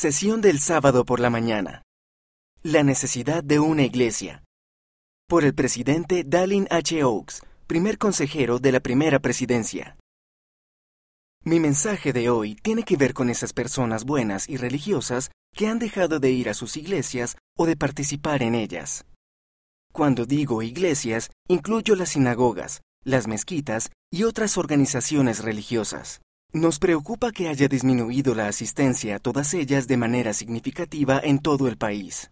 Sesión del sábado por la mañana. La necesidad de una iglesia. Por el presidente Dallin H. Oaks, primer consejero de la primera presidencia. Mi mensaje de hoy tiene que ver con esas personas buenas y religiosas que han dejado de ir a sus iglesias o de participar en ellas. Cuando digo iglesias, incluyo las sinagogas, las mezquitas y otras organizaciones religiosas. Nos preocupa que haya disminuido la asistencia a todas ellas de manera significativa en todo el país.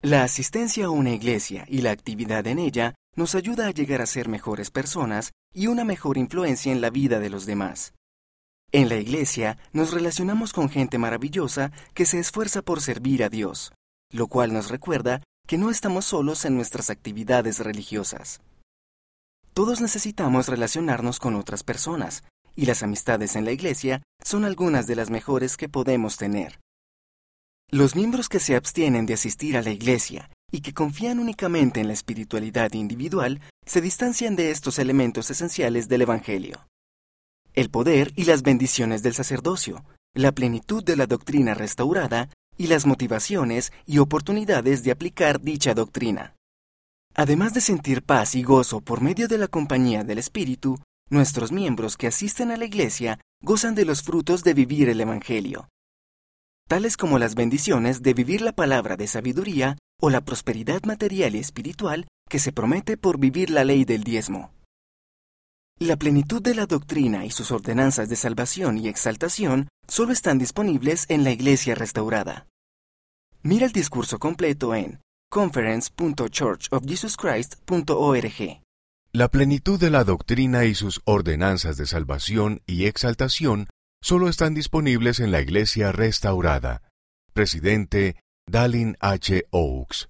La asistencia a una iglesia y la actividad en ella nos ayuda a llegar a ser mejores personas y una mejor influencia en la vida de los demás. En la iglesia nos relacionamos con gente maravillosa que se esfuerza por servir a Dios, lo cual nos recuerda que no estamos solos en nuestras actividades religiosas. Todos necesitamos relacionarnos con otras personas, y las amistades en la iglesia son algunas de las mejores que podemos tener. Los miembros que se abstienen de asistir a la iglesia y que confían únicamente en la espiritualidad individual se distancian de estos elementos esenciales del Evangelio. El poder y las bendiciones del sacerdocio, la plenitud de la doctrina restaurada y las motivaciones y oportunidades de aplicar dicha doctrina. Además de sentir paz y gozo por medio de la compañía del Espíritu, Nuestros miembros que asisten a la Iglesia gozan de los frutos de vivir el Evangelio, tales como las bendiciones de vivir la palabra de sabiduría o la prosperidad material y espiritual que se promete por vivir la ley del diezmo. La plenitud de la doctrina y sus ordenanzas de salvación y exaltación solo están disponibles en la Iglesia restaurada. Mira el discurso completo en conference.churchofjesuschrist.org. La plenitud de la doctrina y sus ordenanzas de salvación y exaltación solo están disponibles en la Iglesia restaurada. Presidente Dallin H. Oaks